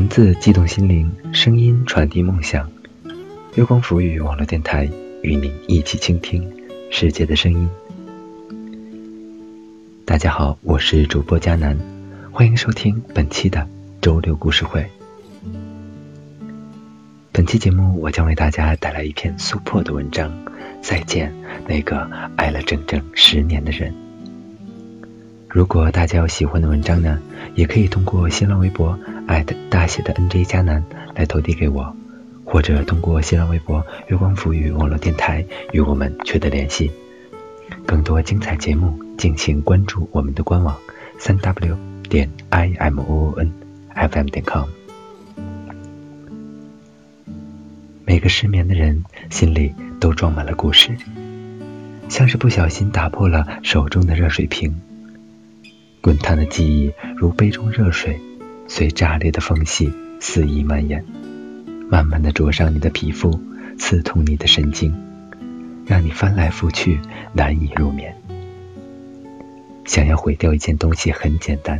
文字激动心灵，声音传递梦想。月光浮语网络电台与您一起倾听世界的声音。大家好，我是主播佳楠，欢迎收听本期的周六故事会。本期节目，我将为大家带来一篇苏破的文章。再见，那个爱了整整十年的人。如果大家有喜欢的文章呢，也可以通过新浪微博艾特大写的 NJ 加南来投递给我，或者通过新浪微博月光浮语网络电台与我们取得联系。更多精彩节目，敬请关注我们的官网三 w 点 i m o o n f m 点 com。每个失眠的人心里都装满了故事，像是不小心打破了手中的热水瓶。滚烫的记忆如杯中热水，随炸裂的缝隙肆意蔓延，慢慢的灼伤你的皮肤，刺痛你的神经，让你翻来覆去难以入眠。想要毁掉一件东西很简单，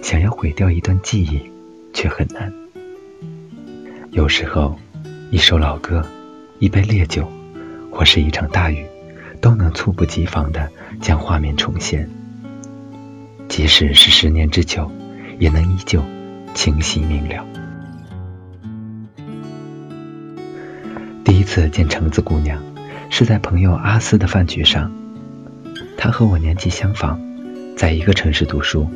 想要毁掉一段记忆却很难。有时候，一首老歌，一杯烈酒，或是一场大雨，都能猝不及防的将画面重现。即使是十年之久，也能依旧清晰明了。第一次见橙子姑娘，是在朋友阿斯的饭局上。她和我年纪相仿，在一个城市读书，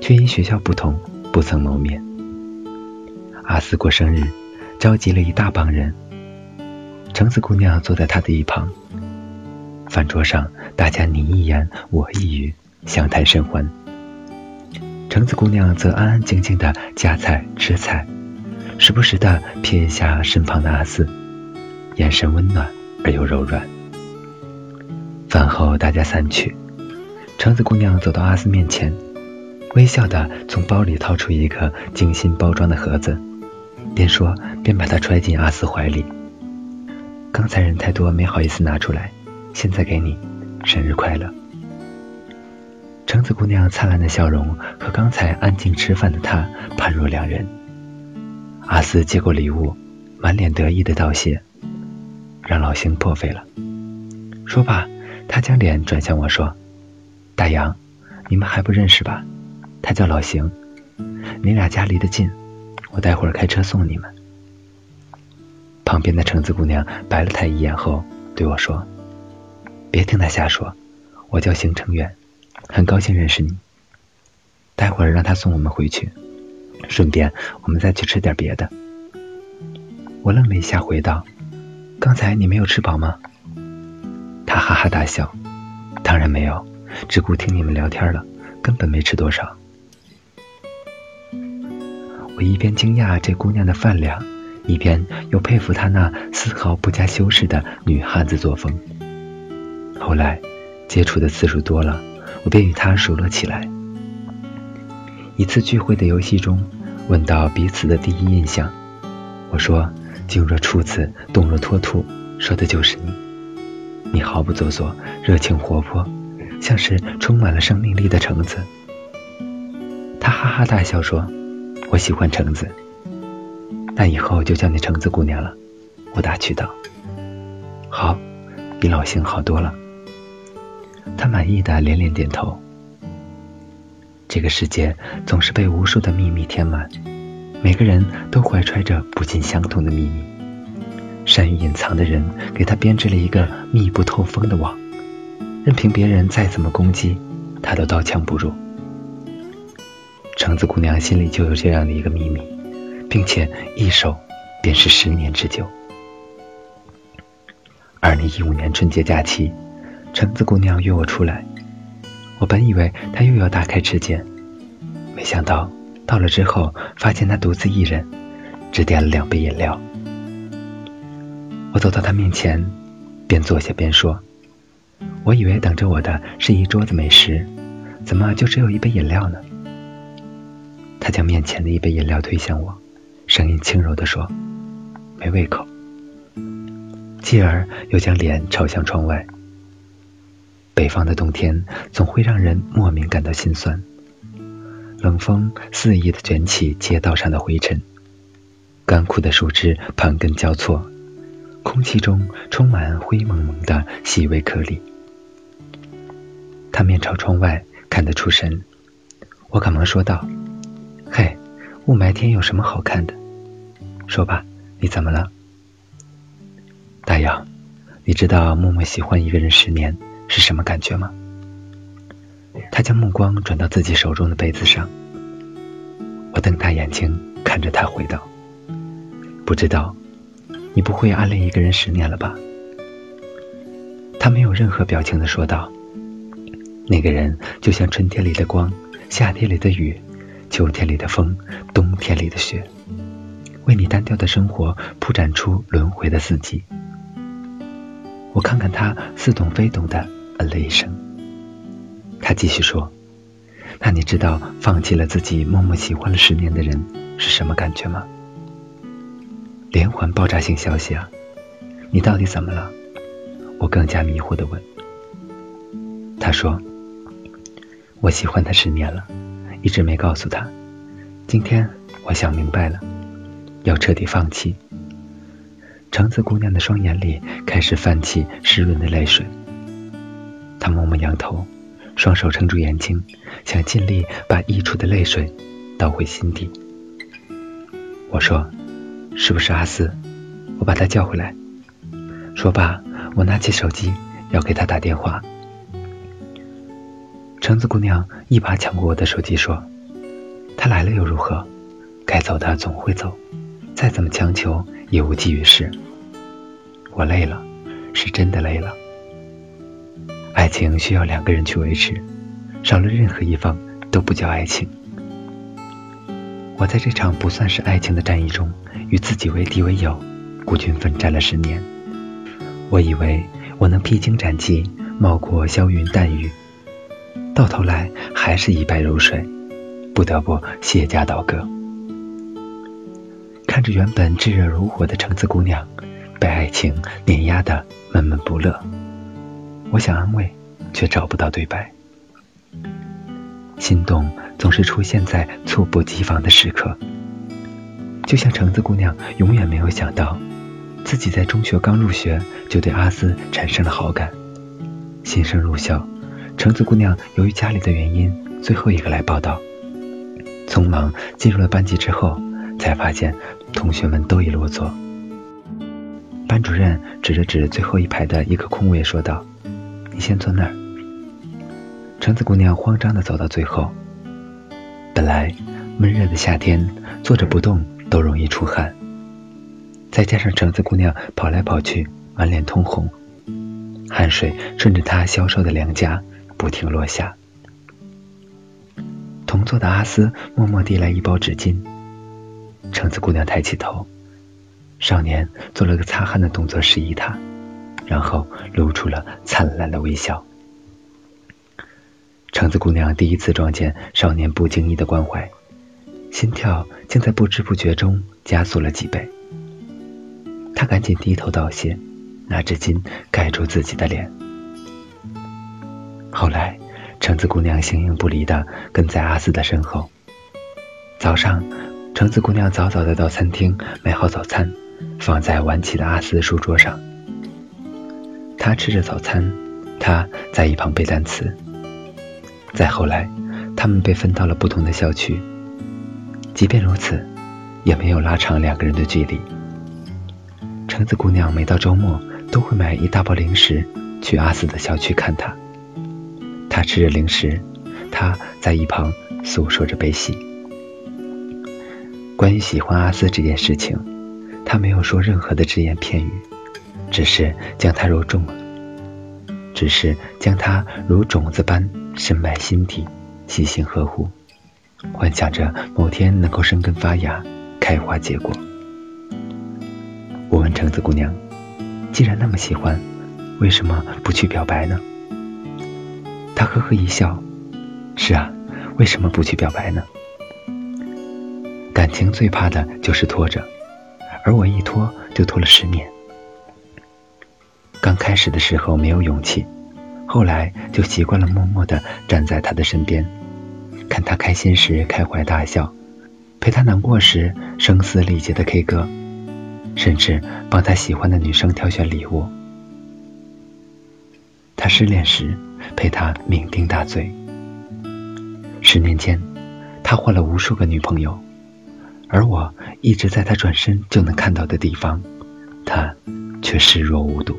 却因学校不同不曾谋面。阿斯过生日，召集了一大帮人。橙子姑娘坐在他的一旁。饭桌上，大家你一言我一语，相谈甚欢。橙子姑娘则安安静静的夹菜吃菜，时不时的瞥一下身旁的阿四，眼神温暖而又柔软。饭后大家散去，橙子姑娘走到阿四面前，微笑的从包里掏出一个精心包装的盒子，边说边把它揣进阿四怀里。刚才人太多，没好意思拿出来，现在给你，生日快乐。橙子姑娘灿烂的笑容和刚才安静吃饭的她判若两人。阿斯接过礼物，满脸得意的道谢，让老邢破费了。说罢，他将脸转向我说：“大洋，你们还不认识吧？他叫老邢，你俩家离得近，我待会儿开车送你们。”旁边的橙子姑娘白了他一眼后对我说：“别听他瞎说，我叫邢成远。”很高兴认识你。待会儿让他送我们回去，顺便我们再去吃点别的。我愣了一下，回道：“刚才你没有吃饱吗？”他哈哈大笑：“当然没有，只顾听你们聊天了，根本没吃多少。”我一边惊讶这姑娘的饭量，一边又佩服她那丝毫不加修饰的女汉子作风。后来接触的次数多了。我便与他熟络起来。一次聚会的游戏中，问到彼此的第一印象，我说：“静若处子，动若脱兔，说的就是你。你毫不做作，热情活泼，像是充满了生命力的橙子。”他哈哈大笑说：“我喜欢橙子，那以后就叫你橙子姑娘了。”我打趣道：“好，比老邢好多了。”他满意的连连点头。这个世界总是被无数的秘密填满，每个人都怀揣着不尽相同的秘密。善于隐藏的人，给他编织了一个密不透风的网，任凭别人再怎么攻击，他都刀枪不入。橙子姑娘心里就有这样的一个秘密，并且一守便是十年之久。二零一五年春节假期。橙子姑娘约我出来，我本以为她又要大开吃戒，没想到到了之后，发现她独自一人，只点了两杯饮料。我走到她面前，边坐下边说：“我以为等着我的是一桌子美食，怎么就只有一杯饮料呢？”她将面前的一杯饮料推向我，声音轻柔地说：“没胃口。”继而又将脸朝向窗外。北方的冬天总会让人莫名感到心酸。冷风肆意的卷起街道上的灰尘，干枯的树枝盘根交错，空气中充满灰蒙蒙的细微颗粒。他面朝窗外，看得出神。我赶忙说道：“嘿，雾霾天有什么好看的？说吧，你怎么了？”大姚，你知道默默喜欢一个人十年是什么感觉吗？他将目光转到自己手中的杯子上。我瞪大眼睛看着他，回道：“不知道，你不会暗恋一个人十年了吧？”他没有任何表情的说道：“那个人就像春天里的光，夏天里的雨，秋天里的风，冬天里的雪，为你单调的生活铺展出轮回的四季。”我看看他，似懂非懂的嗯了一声。他继续说。那你知道放弃了自己默默喜欢了十年的人是什么感觉吗？连环爆炸性消息啊！你到底怎么了？我更加迷惑的问。他说：“我喜欢他十年了，一直没告诉他。今天我想明白了，要彻底放弃。”橙子姑娘的双眼里开始泛起湿润的泪水，他默默仰头。双手撑住眼睛，想尽力把溢出的泪水倒回心底。我说：“是不是阿四？我把他叫回来。”说罢，我拿起手机要给他打电话。橙子姑娘一把抢过我的手机，说：“他来了又如何？该走的总会走，再怎么强求也无济于事。我累了，是真的累了。”爱情需要两个人去维持，少了任何一方都不叫爱情。我在这场不算是爱情的战役中，与自己为敌为友，孤军奋战了十年。我以为我能披荆斩棘，冒过硝云弹雨，到头来还是一败如水，不得不卸甲倒戈。看着原本炙热如火的橙子姑娘，被爱情碾压的闷闷不乐。我想安慰，却找不到对白。心动总是出现在猝不及防的时刻，就像橙子姑娘永远没有想到，自己在中学刚入学就对阿斯产生了好感。新生入校，橙子姑娘由于家里的原因，最后一个来报道。匆忙进入了班级之后，才发现同学们都已落座。班主任指了指最后一排的一个空位，说道。你先坐那儿。橙子姑娘慌张的走到最后。本来闷热的夏天，坐着不动都容易出汗，再加上橙子姑娘跑来跑去，满脸通红，汗水顺着她消瘦的两颊不停落下。同坐的阿斯默默递来一包纸巾。橙子姑娘抬起头，少年做了个擦汗的动作，示意她。然后露出了灿烂的微笑。橙子姑娘第一次撞见少年不经意的关怀，心跳竟在不知不觉中加速了几倍。她赶紧低头道谢，拿纸巾盖住自己的脸。后来，橙子姑娘形影不离的跟在阿斯的身后。早上，橙子姑娘早早的到餐厅买好早餐，放在晚起的阿斯书桌上。他吃着早餐，他在一旁背单词。再后来，他们被分到了不同的校区。即便如此，也没有拉长两个人的距离。橙子姑娘每到周末都会买一大包零食去阿四的校区看他。他吃着零食，他在一旁诉说着悲喜。关于喜欢阿斯这件事情，他没有说任何的只言片语。只是将它如种，只是将它如种子般深埋心底，细心呵护，幻想着某天能够生根发芽，开花结果。我问橙子姑娘：“既然那么喜欢，为什么不去表白呢？”她呵呵一笑：“是啊，为什么不去表白呢？感情最怕的就是拖着，而我一拖就拖了十年。”刚开始的时候没有勇气，后来就习惯了默默的站在他的身边，看他开心时开怀大笑，陪他难过时声嘶力竭的 K 歌，甚至帮他喜欢的女生挑选礼物。他失恋时陪他酩酊大醉。十年间，他换了无数个女朋友，而我一直在他转身就能看到的地方，他却视若无睹。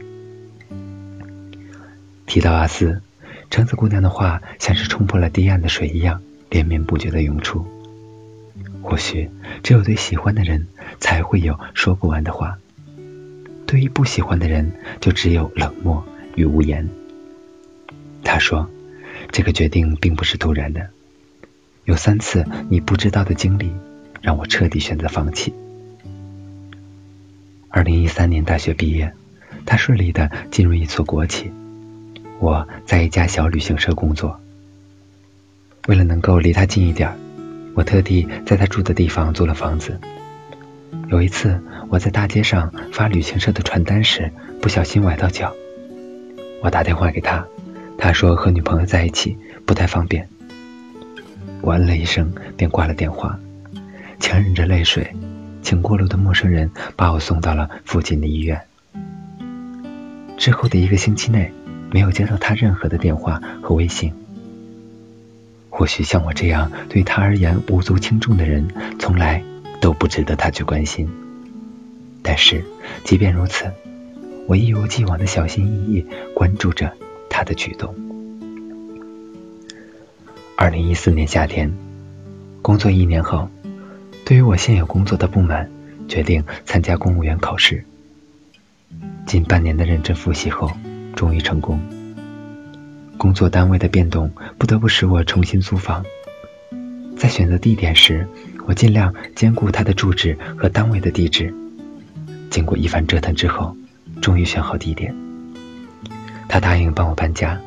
提到阿斯，橙子姑娘的话像是冲破了堤岸的水一样，连绵不绝的涌出。或许只有对喜欢的人才会有说不完的话，对于不喜欢的人，就只有冷漠与无言。他说：“这个决定并不是突然的，有三次你不知道的经历，让我彻底选择放弃。”二零一三年大学毕业，他顺利的进入一所国企。我在一家小旅行社工作。为了能够离他近一点，我特地在他住的地方租了房子。有一次，我在大街上发旅行社的传单时，不小心崴到脚。我打电话给他，他说和女朋友在一起不太方便。我嗯了一声，便挂了电话，强忍着泪水，请过路的陌生人把我送到了附近的医院。之后的一个星期内。没有接到他任何的电话和微信。或许像我这样对他而言无足轻重的人，从来都不值得他去关心。但是，即便如此，我一如既往的小心翼翼关注着他的举动。二零一四年夏天，工作一年后，对于我现有工作的不满，决定参加公务员考试。近半年的认真复习后。终于成功。工作单位的变动不得不使我重新租房。在选择地点时，我尽量兼顾他的住址和单位的地址。经过一番折腾之后，终于选好地点。他答应帮我搬家，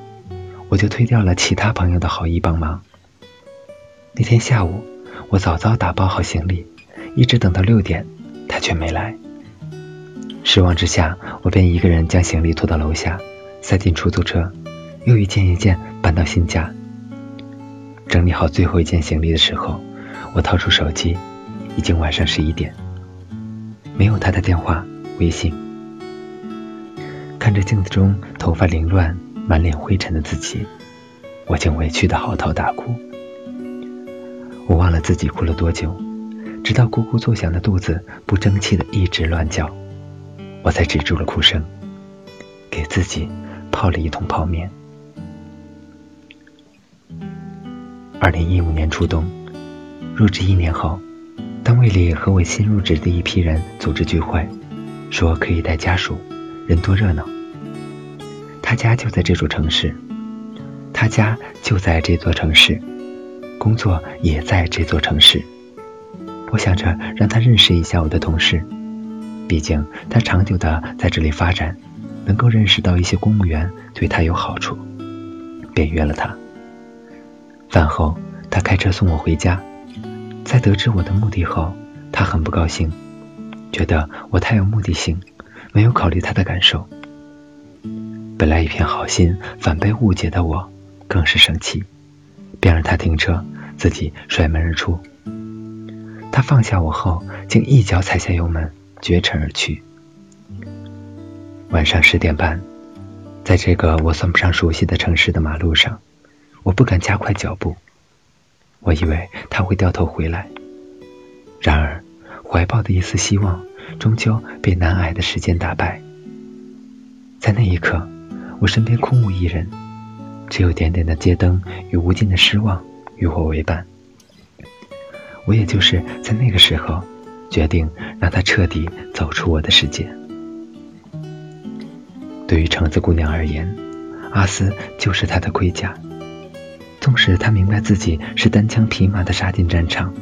我就推掉了其他朋友的好意帮忙。那天下午，我早早打包好行李，一直等到六点，他却没来。失望之下，我便一个人将行李拖到楼下。塞进出租车，又一件一件搬到新家。整理好最后一件行李的时候，我掏出手机，已经晚上十一点，没有他的电话、微信。看着镜子中头发凌乱、满脸灰尘的自己，我竟委屈的嚎啕大哭。我忘了自己哭了多久，直到咕咕作响的肚子不争气的一直乱叫，我才止住了哭声，给自己。泡了一桶泡面。二零一五年初冬，入职一年后，单位里和我新入职的一批人组织聚会，说可以带家属，人多热闹。他家就在这座城市，他家就在这座城市，工作也在这座城市。我想着让他认识一下我的同事，毕竟他长久的在这里发展。能够认识到一些公务员对他有好处，便约了他。饭后，他开车送我回家。在得知我的目的后，他很不高兴，觉得我太有目的性，没有考虑他的感受。本来一片好心，反被误解的我，更是生气，便让他停车，自己摔门而出。他放下我后，竟一脚踩下油门，绝尘而去。晚上十点半，在这个我算不上熟悉的城市的马路上，我不敢加快脚步。我以为他会掉头回来，然而怀抱的一丝希望，终究被难挨的时间打败。在那一刻，我身边空无一人，只有点点的街灯与无尽的失望与我为伴。我也就是在那个时候，决定让他彻底走出我的世界。对于橙子姑娘而言，阿斯就是她的盔甲。纵使她明白自己是单枪匹马的杀进战场，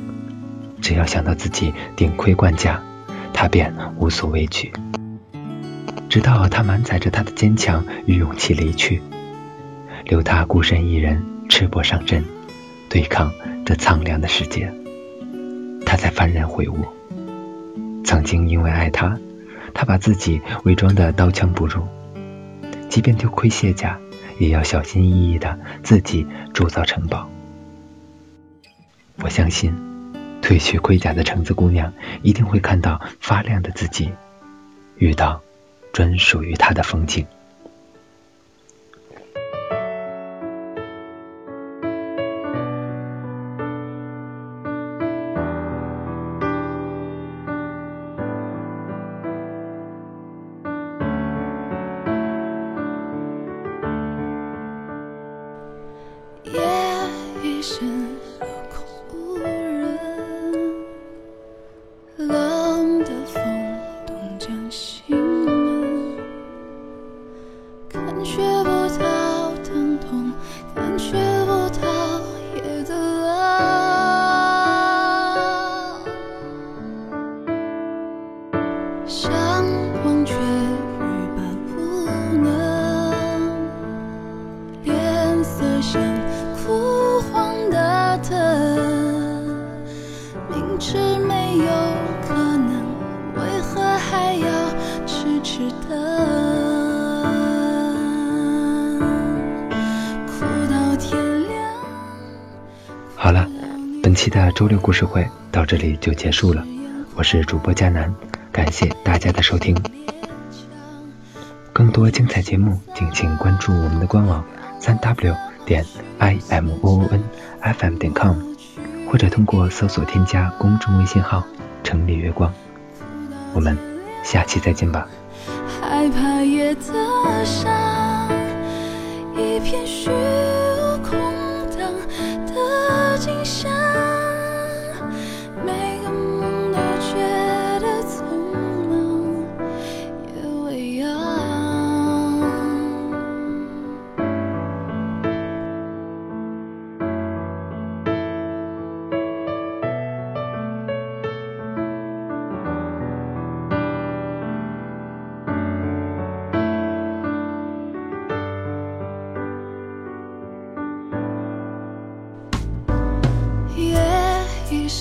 只要想到自己顶盔贯甲，她便无所畏惧。直到她满载着她的坚强与勇气离去，留她孤身一人赤膊上阵，对抗这苍凉的世界，她才幡然悔悟：曾经因为爱他，他把自己伪装的刀枪不入。即便丢盔卸甲，也要小心翼翼的自己铸造城堡。我相信，褪去盔甲的橙子姑娘一定会看到发亮的自己，遇到专属于她的风景。像枯黄的灯好了，本期的周六故事会到这里就结束了。我是主播佳楠，感谢大家的收听。更多精彩节目，敬请关注我们的官网三 w 点 i m o o n f m 点 com，或者通过搜索添加公众微信号“城里月光”。我们下期再见吧。害怕夜的伤，一片虚无空荡的景象。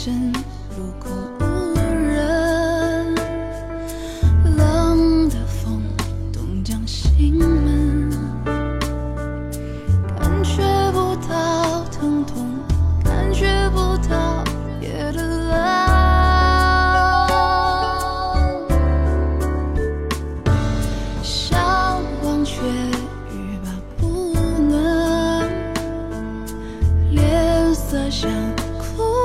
身如空无人冷的风冻将心门感觉不到疼痛感觉不到夜的冷想忘却欲罢不能脸色像枯